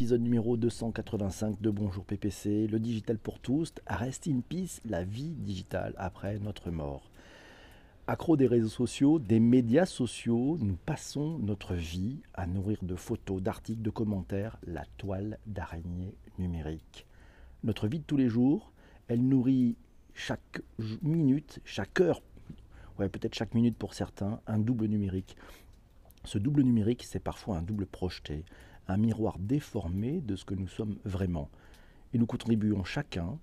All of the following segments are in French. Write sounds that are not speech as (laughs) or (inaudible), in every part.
épisode numéro 285 de Bonjour PPC, le digital pour tous, reste in peace, la vie digitale après notre mort. Accro des réseaux sociaux, des médias sociaux, nous passons notre vie à nourrir de photos, d'articles, de commentaires la toile d'araignée numérique. Notre vie de tous les jours, elle nourrit chaque minute, chaque heure, ouais, peut-être chaque minute pour certains, un double numérique. Ce double numérique, c'est parfois un double projeté, un miroir déformé de ce que nous sommes vraiment. Et nous contribuons chacun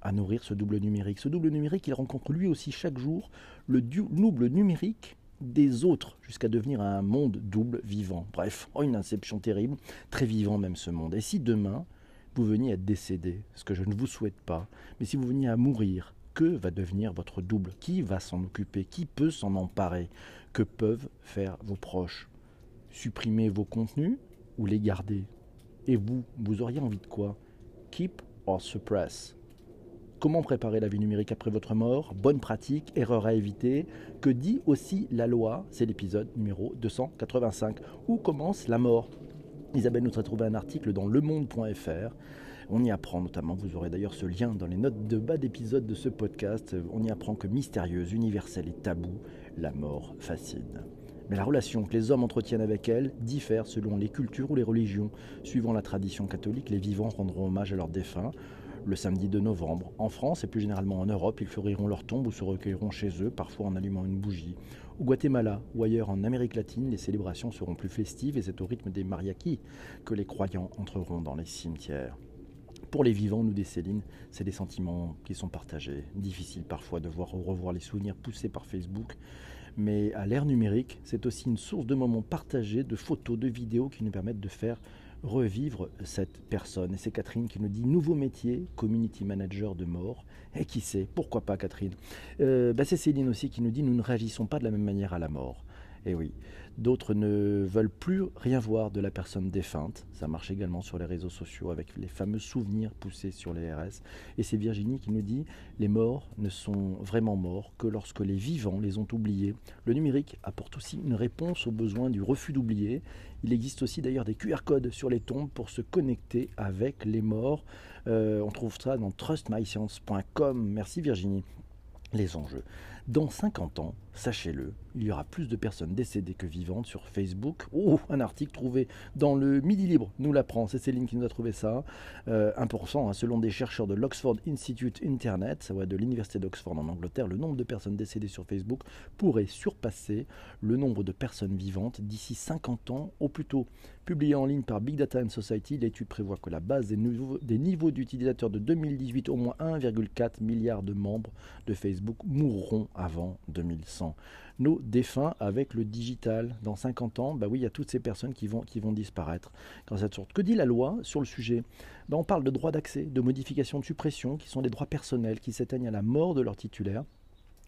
à nourrir ce double numérique. Ce double numérique, il rencontre lui aussi chaque jour le double numérique des autres, jusqu'à devenir un monde double vivant. Bref, oh, une inception terrible, très vivant même ce monde. Et si demain, vous veniez à décéder, ce que je ne vous souhaite pas, mais si vous veniez à mourir, que va devenir votre double? Qui va s'en occuper? Qui peut s'en emparer? Que peuvent faire vos proches? Supprimer vos contenus? Ou les garder Et vous, vous auriez envie de quoi? Keep or suppress? Comment préparer la vie numérique après votre mort? Bonne pratique, erreur à éviter. Que dit aussi la loi? C'est l'épisode numéro 285. Où commence la mort? Isabelle nous a trouvé un article dans lemonde.fr. On y apprend notamment, vous aurez d'ailleurs ce lien dans les notes de bas d'épisode de ce podcast, on y apprend que mystérieuse, universelle et taboue, la mort fascine. Mais la relation que les hommes entretiennent avec elle diffère selon les cultures ou les religions. Suivant la tradition catholique, les vivants rendront hommage à leurs défunts le samedi de novembre. En France et plus généralement en Europe, ils fleuriront leur tombe ou se recueilleront chez eux, parfois en allumant une bougie. Au Guatemala ou ailleurs en Amérique latine, les célébrations seront plus festives et c'est au rythme des mariachis que les croyants entreront dans les cimetières. Pour les vivants, nous des Céline, c'est des sentiments qui sont partagés. Difficile parfois de voir ou revoir les souvenirs poussés par Facebook, mais à l'ère numérique, c'est aussi une source de moments partagés, de photos, de vidéos qui nous permettent de faire revivre cette personne. Et c'est Catherine qui nous dit nouveau métier, community manager de mort. Et qui sait, pourquoi pas Catherine? Euh, bah, C'est Céline aussi qui nous dit nous ne réagissons pas de la même manière à la mort. Et oui, d'autres ne veulent plus rien voir de la personne défunte. Ça marche également sur les réseaux sociaux avec les fameux souvenirs poussés sur les RS. Et c'est Virginie qui nous dit les morts ne sont vraiment morts que lorsque les vivants les ont oubliés. Le numérique apporte aussi une réponse aux besoins du refus d'oublier. Il existe aussi d'ailleurs des QR codes sur les tombes pour se connecter avec les morts. Euh, on trouve ça dans trustmyscience.com. Merci Virginie. Les enjeux. Dans 50 ans, sachez-le, il y aura plus de personnes décédées que vivantes sur Facebook. Oh, un article trouvé dans le Midi Libre nous l'apprend. C'est Céline qui nous a trouvé ça. 1%, euh, hein, selon des chercheurs de l'Oxford Institute Internet, va de l'Université d'Oxford en Angleterre, le nombre de personnes décédées sur Facebook pourrait surpasser le nombre de personnes vivantes d'ici 50 ans au plus tôt. Publié en ligne par Big Data and Society, l'étude prévoit que la base des, des niveaux d'utilisateurs de 2018, au moins 1,4 milliard de membres de Facebook mourront avant 2100. Nos défunts avec le digital. Dans 50 ans, bah oui, il y a toutes ces personnes qui vont, qui vont disparaître. cette sorte. Que dit la loi sur le sujet? Bah, On parle de droits d'accès, de modification, de suppression, qui sont des droits personnels qui s'éteignent à la mort de leur titulaire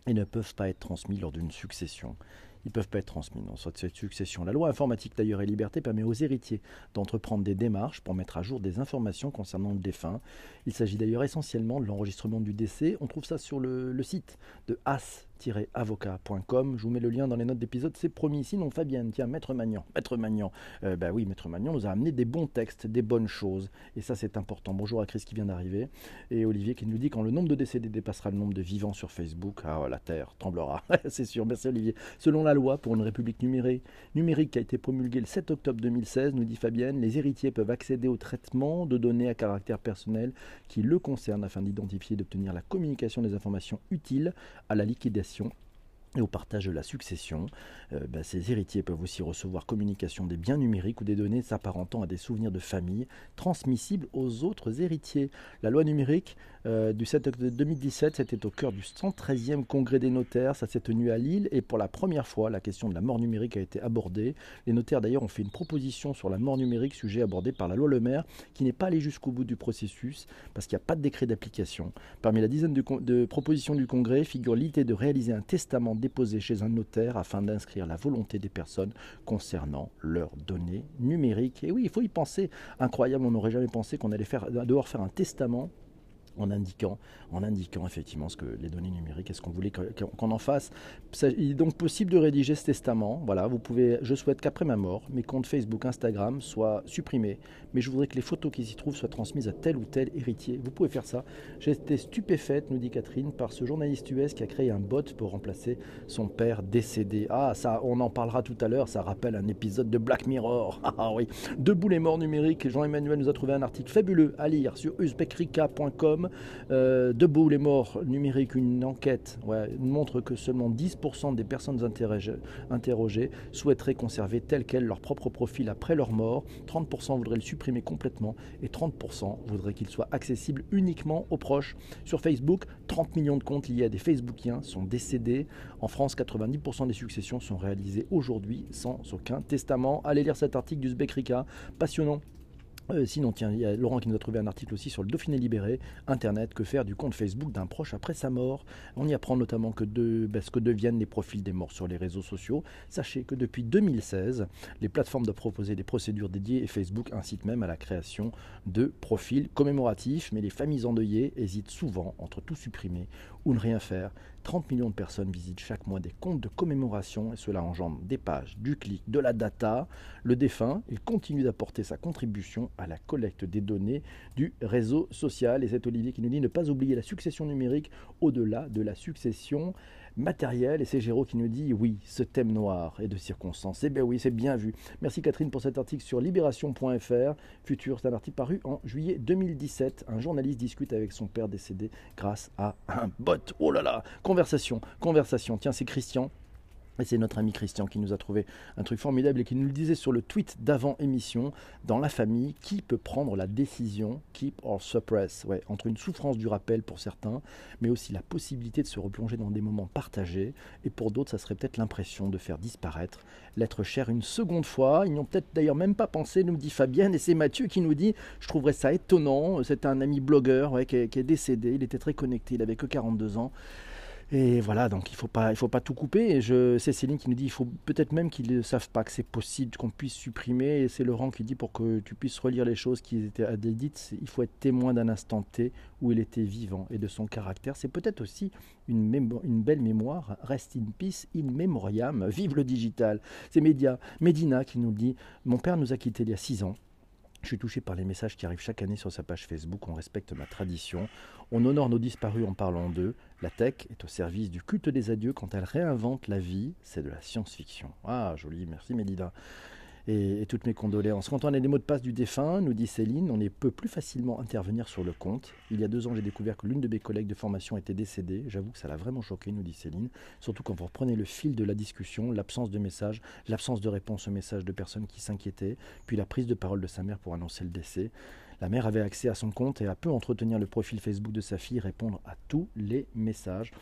et ne peuvent pas être transmis lors d'une succession ils ne peuvent pas être transmis dans cette succession. La loi informatique d'ailleurs et liberté permet aux héritiers d'entreprendre des démarches pour mettre à jour des informations concernant le défunt. Il s'agit d'ailleurs essentiellement de l'enregistrement du décès. On trouve ça sur le, le site de AS avocat.com. Je vous mets le lien dans les notes d'épisode, c'est promis. Sinon, Fabienne, tiens, Maître Magnan. Maître Magnan, euh, bah oui, Maître Magnan nous a amené des bons textes, des bonnes choses. Et ça, c'est important. Bonjour à Chris qui vient d'arriver. Et Olivier qui nous dit quand le nombre de décédés dépassera le nombre de vivants sur Facebook, ah, la Terre tremblera. (laughs) c'est sûr. Merci Olivier. Selon la loi pour une république numérique, numérique qui a été promulguée le 7 octobre 2016, nous dit Fabienne, les héritiers peuvent accéder au traitement de données à caractère personnel qui le concernent afin d'identifier et d'obtenir la communication des informations utiles à la liquidation question et au partage de la succession. Euh, bah, ces héritiers peuvent aussi recevoir communication des biens numériques ou des données s'apparentant à des souvenirs de famille transmissibles aux autres héritiers. La loi numérique euh, du 7 octobre 2017, c'était au cœur du 113e congrès des notaires. Ça s'est tenu à Lille et pour la première fois, la question de la mort numérique a été abordée. Les notaires d'ailleurs ont fait une proposition sur la mort numérique, sujet abordé par la loi Le Maire, qui n'est pas allé jusqu'au bout du processus parce qu'il n'y a pas de décret d'application. Parmi la dizaine de propositions du congrès figure l'idée de réaliser un testament déposé chez un notaire afin d'inscrire la volonté des personnes concernant leurs données numériques. Et oui, il faut y penser. Incroyable, on n'aurait jamais pensé qu'on allait faire, devoir faire un testament en indiquant, en indiquant effectivement ce que les données numériques, est-ce qu'on voulait qu'on en fasse. Il est donc possible de rédiger ce testament. Voilà, vous pouvez, je souhaite qu'après ma mort, mes comptes Facebook, Instagram soient supprimés, mais je voudrais que les photos qui s'y trouvent soient transmises à tel ou tel héritier. Vous pouvez faire ça. J'ai été stupéfaite, nous dit Catherine, par ce journaliste US qui a créé un bot pour remplacer son père décédé. Ah, ça, on en parlera tout à l'heure. Ça rappelle un épisode de Black Mirror. (laughs) Ah oui, debout les morts numériques. Jean-Emmanuel nous a trouvé un article fabuleux à lire sur euh, Debout les morts numériques, une enquête montre que seulement 10% des personnes interrogées, souhaiteraient conserver tel quel leur propre profil après leur mort, 30% voudraient le supprimer complètement et 30% voudraient qu'il soit accessible uniquement aux proches. Sur Facebook, 30 millions de comptes liés à des Facebookiens sont décédés. En France, 90% des successions sont réalisées aujourd'hui sans aucun testament. Allez lire cet article du Rika, passionnant. Euh, sinon, tiens, il y a Laurent qui nous a trouvé un article aussi sur le Dauphiné libéré, Internet, que faire du compte Facebook d'un proche après sa mort? On y apprend notamment que de, ben, ce que deviennent les profils des morts sur les réseaux sociaux. Sachez que depuis 2016, les plateformes doivent proposer des procédures dédiées et Facebook incite même à la création de profils commémoratifs, mais les familles endeuillées hésitent souvent entre tout supprimer ou ne rien faire. 30 millions de personnes visitent chaque mois des comptes de commémoration et cela engendre des pages, du clic, de la data. Le défunt, il continue d'apporter sa contribution à la collecte des données du réseau social. Et c'est Olivier qui nous dit ne pas oublier la succession numérique au-delà de la succession matériel. Et c'est Géraud qui nous dit oui, ce thème noir est de circonstance. Eh bien oui, c'est bien vu. Merci Catherine pour cet article sur libération.fr. Futur, c'est un article paru en juillet 2017. Un journaliste discute avec son père décédé grâce à un bot. Oh là là, conversation, conversation. Tiens, c'est Christian et c'est notre ami Christian qui nous a trouvé un truc formidable et qui nous le disait sur le tweet d'avant émission. Dans la famille, qui peut prendre la décision, keep or suppress? Entre une souffrance du rappel pour certains, mais aussi la possibilité de se replonger dans des moments partagés. Et pour d'autres, ça serait peut-être l'impression de faire disparaître l'être cher une seconde fois. Ils n'y peut-être d'ailleurs même pas pensé, nous dit Fabienne. Et c'est Mathieu qui nous dit Je trouverais ça étonnant. C'était un ami blogueur qui, est, qui est décédé. Il était très connecté. Il avait que 42 ans. Et voilà, donc il ne faut, pas, faut pas tout couper. Et je, c'est Céline qui nous dit il faut peut-être même qu'ils ne savent pas que c'est possible qu'on puisse supprimer. Et c'est Laurent qui dit pour que tu puisses relire les choses qui étaient dites, il faut être témoin d'un instant T où il était vivant et de son caractère. C'est peut-être aussi une, belle mémoire. Rest in peace, in memoriam. Vive le digital. C'est Média, Medina qui nous dit Mon père nous a quittés il y a six ans. Je suis touché par les messages qui arrivent chaque année sur sa page Facebook. On respecte ma tradition. On honore nos disparus en parlant d'eux. La tech est au service du culte des adieux quand elle réinvente la vie. C'est de la science-fiction. Ah, joli. Merci Mélida et, toutes mes condoléances. Quand on a des mots de passe du défunt, nous dit Céline, on peut plus facilement intervenir sur le compte. Il y a deux ans, j'ai découvert que l'une de mes collègues de formation était décédée. J'avoue que ça l'a vraiment choqué, nous dit Céline. Surtout quand vous reprenez le fil de la discussion, l'absence de messages, l'absence de réponse aux messages de personnes qui s'inquiétaient, puis la prise de parole de sa mère pour annoncer le décès. La mère avait accès à son compte et a pu entretenir le profil Facebook de sa fille, répondre à tous les messages.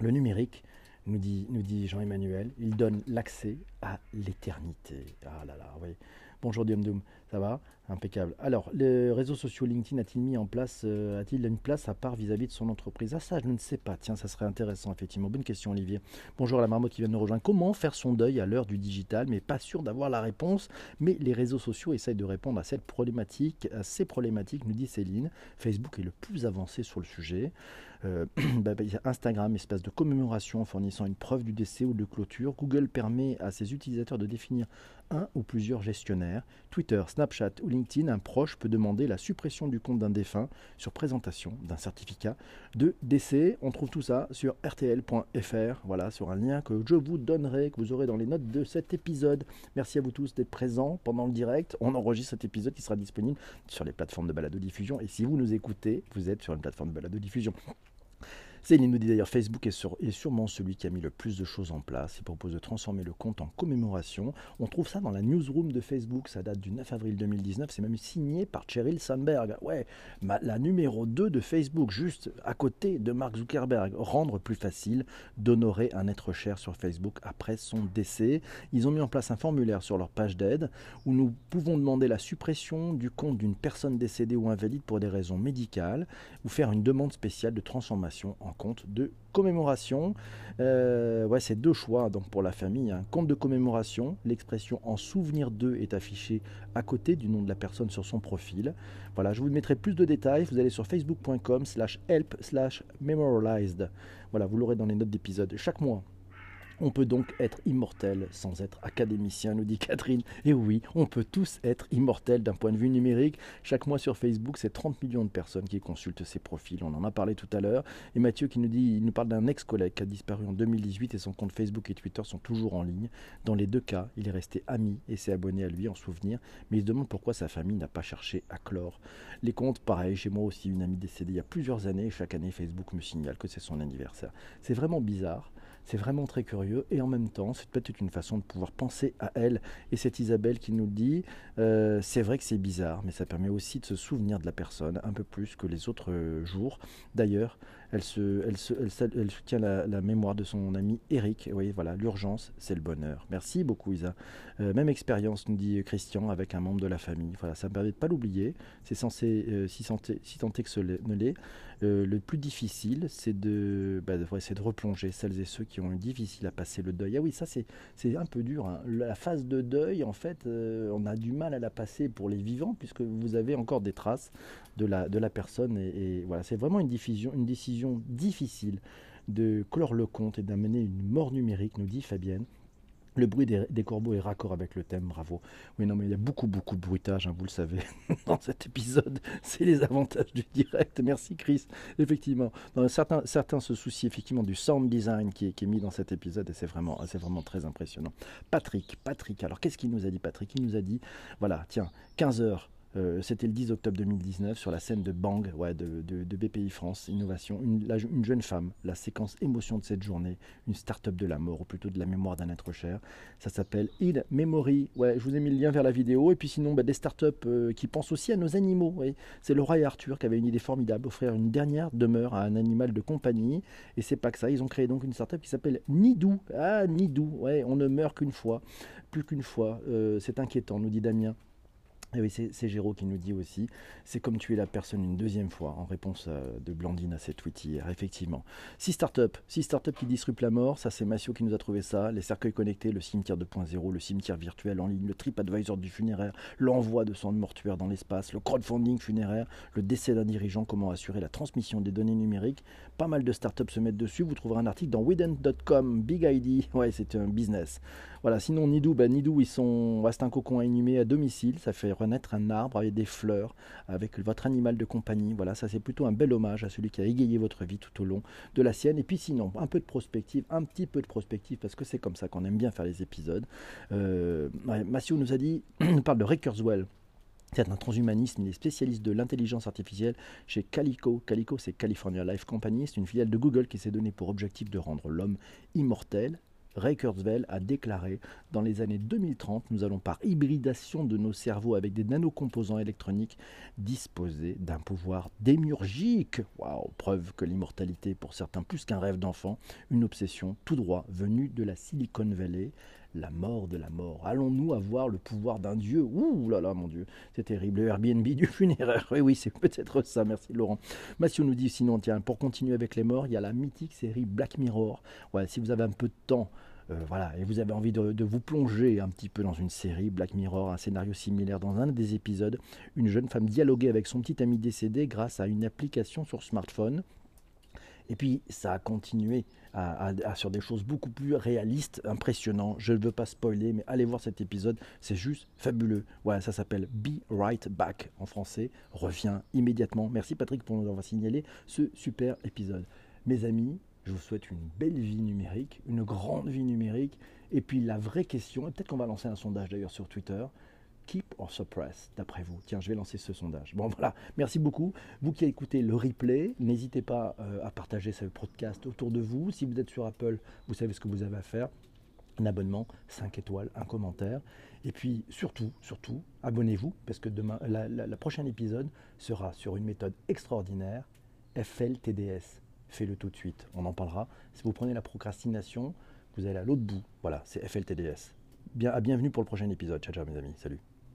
Le numérique, nous dit, Jean-Emmanuel, il donne l'accès à l'éternité. Ah là là, oui. Bonjour Diom Doom, ça va Impeccable. Alors, les réseaux sociaux LinkedIn a-t-il mis en place, euh, a-t-il une place à part vis-à-vis de son entreprise? Ah ça, je ne sais pas. Tiens, ça serait intéressant, effectivement. Bonne question, Olivier. Bonjour à la marmotte qui vient de nous rejoindre. Comment faire son deuil à l'heure du digital? Mais pas sûr d'avoir la réponse. Mais les réseaux sociaux essayent de répondre à cette problématique, à ces problématiques, nous dit Céline. Facebook est le plus avancé sur le sujet. Euh, (clears throat) bah, bah, Instagram, espace de commémoration fournissant une preuve du décès ou de clôture. Google permet à ses utilisateurs de définir un ou plusieurs gestionnaires. Twitter, Snapchat ou LinkedIn, un proche peut demander la suppression du compte d'un défunt sur présentation d'un certificat de décès. On trouve tout ça sur rtl.fr, voilà, sur un lien que je vous donnerai, que vous aurez dans les notes de cet épisode. Merci à vous tous d'être présents pendant le direct. On enregistre cet épisode qui sera disponible sur les plateformes de balado-diffusion. Et si vous nous écoutez, vous êtes sur une plateforme de balado-diffusion. Céline nous dit d'ailleurs Facebook est, sûrement celui qui a mis le plus de choses en place. Il propose de transformer le compte en commémoration. On trouve ça dans la newsroom de Facebook. Ça date du 9 avril 2019. C'est même signé par Cheryl Sandberg. Ouais, la numéro 2 de Facebook, juste à côté de Mark Zuckerberg. Rendre plus facile d'honorer un être cher sur Facebook après son décès. Ils ont mis en place un formulaire sur leur page d'aide où nous pouvons demander la suppression du compte d'une personne décédée ou invalide pour des raisons médicales ou faire une demande spéciale de transformation en compte de commémoration. Euh, ouais, c'est deux choix donc pour la famille. Un compte de commémoration, l'expression en souvenir d'eux est affichée à côté du nom de la personne sur son profil. Voilà, je vous mettrai plus de détails. Vous allez sur facebook.com slash help slash memorialized. Voilà, vous l'aurez dans les notes d'épisode. Chaque mois, on peut donc être immortel sans être académicien, nous dit Catherine. Et oui, on peut tous être immortels d'un point de vue numérique. Chaque mois sur Facebook, c'est 30 millions de personnes qui consultent ces profils. On en a parlé tout à l'heure. Et Mathieu qui nous dit, il nous parle d'un ex-collègue qui a disparu en 2018 et son compte Facebook et Twitter sont toujours en ligne. Dans les deux cas, il est resté ami et s'est abonné à lui en souvenir, mais il se demande pourquoi sa famille n'a pas cherché à clore. Les comptes, pareil, chez moi aussi, une amie décédée il y a plusieurs années, chaque année Facebook me signale que c'est son anniversaire. C'est vraiment bizarre. C'est vraiment très curieux et en même temps, c'est peut-être une façon de pouvoir penser à elle. Et c'est Isabelle qui nous le dit. Euh, c'est vrai que c'est bizarre, mais ça permet aussi de se souvenir de la personne un peu plus que les autres jours. D'ailleurs, elle, soutient la, mémoire de son ami Eric. Voilà, l'urgence, c'est le bonheur. Merci beaucoup, Isa. Euh, même expérience, nous dit Christian, avec un membre de la famille. Voilà, ça me permet de pas l'oublier. C'est censé, euh, si, si tant que ce ne l'est. Euh, le plus difficile, c'est de, bah, de, replonger celles et ceux qui ont eu difficile à passer le deuil. Ah oui, ça c'est un peu dur. Hein. La phase de deuil, en fait, on a du mal à la passer pour les vivants, puisque vous avez encore des traces de la, de la personne. Et, voilà, c'est vraiment une, diffusion, une décision difficile de clore le compte et d'amener une mort numérique, nous dit Fabienne. Le bruit des, corbeaux est raccord avec le thème, bravo. Oui, non, mais il y a beaucoup, beaucoup de bruitage, hein, vous le savez, (laughs) dans cet épisode. C'est les avantages du direct. Merci, Chris. Effectivement, certains, certains se soucient effectivement du sound design qui est, mis dans cet épisode et c'est vraiment, c'est vraiment très impressionnant. Patrick, Patrick, alors qu'est-ce qu'il nous a dit, Patrick? Il nous a dit, voilà, tiens, 15 heures euh, c'était le 10 octobre 2019 sur la scène de Bang ouais, de, BPI France Innovation. Une, jeune femme, la séquence émotion de cette journée, une start-up de la mort, ou plutôt de la mémoire d'un être cher. Ça s'appelle In Memory. Ouais, je vous ai mis le lien vers la vidéo. Et puis sinon, bah, des start-up euh, qui pensent aussi à nos animaux. C'est Laura et Arthur qui avaient une idée formidable, offrir une dernière demeure à un animal de compagnie. Et c'est pas que ça, ils ont créé donc une start-up qui s'appelle Nidou. Ah, Nidou, ouais, on ne meurt qu'une fois, plus qu'une fois. Euh, c'est inquiétant, nous dit Damien. Et oui, c'est Géraud qui nous dit aussi, c'est comme tuer la personne une deuxième fois, en réponse de Blandine à cette tweet hier, effectivement. Six startups, six startups qui disruptent la mort, ça c'est Massio qui nous a trouvé ça, les cercueils connectés, le cimetière 2.0, le cimetière virtuel en ligne, le trip advisor du funéraire, l'envoi de son mortuaire dans l'espace, le crowdfunding funéraire, le décès d'un dirigeant, comment assurer la transmission des données numériques. Pas mal de startups se mettent dessus, vous trouverez un article dans Widen.com, Big ID, ouais c'est un business. Voilà, sinon Nidou, ben, Nidou, ils sont, c'est un cocon à inhumer à domicile, ça fait un arbre avec des fleurs, avec votre animal de compagnie. Voilà, ça c'est plutôt un bel hommage à celui qui a égayé votre vie tout au long de la sienne. Et puis sinon, un peu de prospective, un petit peu de prospective, parce que c'est comme ça qu'on aime bien faire les épisodes. Euh, nous a dit, (clears throat) nous parle de Ray Kurzweil. C'est un transhumaniste, il est spécialiste de l'intelligence artificielle chez Calico. Calico, c'est California Life Company, c'est une filiale de Google qui s'est donnée pour objectif de rendre l'homme immortel, Ray Kurzweil a déclaré Dans les années 2030, nous allons par hybridation de nos cerveaux avec des nanocomposants électroniques disposer d'un pouvoir démiurgique. Waouh Preuve que l'immortalité, pour certains, plus qu'un rêve d'enfant, une obsession tout droit venue de la Silicon Valley la mort de la mort. Allons-nous avoir le pouvoir d'un dieu? Ouh là là, mon dieu, c'est terrible. Le Airbnb du (laughs) funéraire. Oui, oui, c'est peut-être ça. Merci Laurent. Mathieu nous dit sinon, tiens, pour continuer avec les morts, il y a la mythique série Black Mirror. Ouais, si vous avez un peu de temps. Euh, voilà, et vous avez envie de, de, vous plonger un petit peu dans une série, Black Mirror, un scénario similaire dans un des épisodes, une jeune femme dialoguait avec son petit ami décédé grâce à une application sur smartphone. Et puis ça a continué sur des choses beaucoup plus réalistes, impressionnantes. Je ne veux pas spoiler, mais allez voir cet épisode, c'est juste fabuleux. Voilà, ça s'appelle Be Right Back en français. Reviens immédiatement. Merci Patrick pour nous avoir signalé ce super épisode. Mes amis, je vous souhaite une belle vie numérique, une grande vie numérique. Et puis la vraie question, et peut-être qu'on va lancer un sondage d'ailleurs sur Twitter, keep or suppress, d'après vous? Tiens, je vais lancer ce sondage. Bon, (laughs) voilà, merci beaucoup. Vous qui écoutez le replay, n'hésitez pas euh, à partager ce podcast autour de vous. Si vous êtes sur Apple, vous savez ce que vous avez à faire. Un abonnement, 5 étoiles, un commentaire. Et puis surtout, surtout, abonnez-vous, parce que demain, la, la prochaine épisode sera sur une méthode extraordinaire, FLTDS. Fais-le tout de suite, on en parlera. Si vous prenez la procrastination, vous allez à l'autre bout. Voilà, c'est FLTDS. Bien, à bienvenue pour le prochain épisode. Ciao, ciao mes amis. Salut.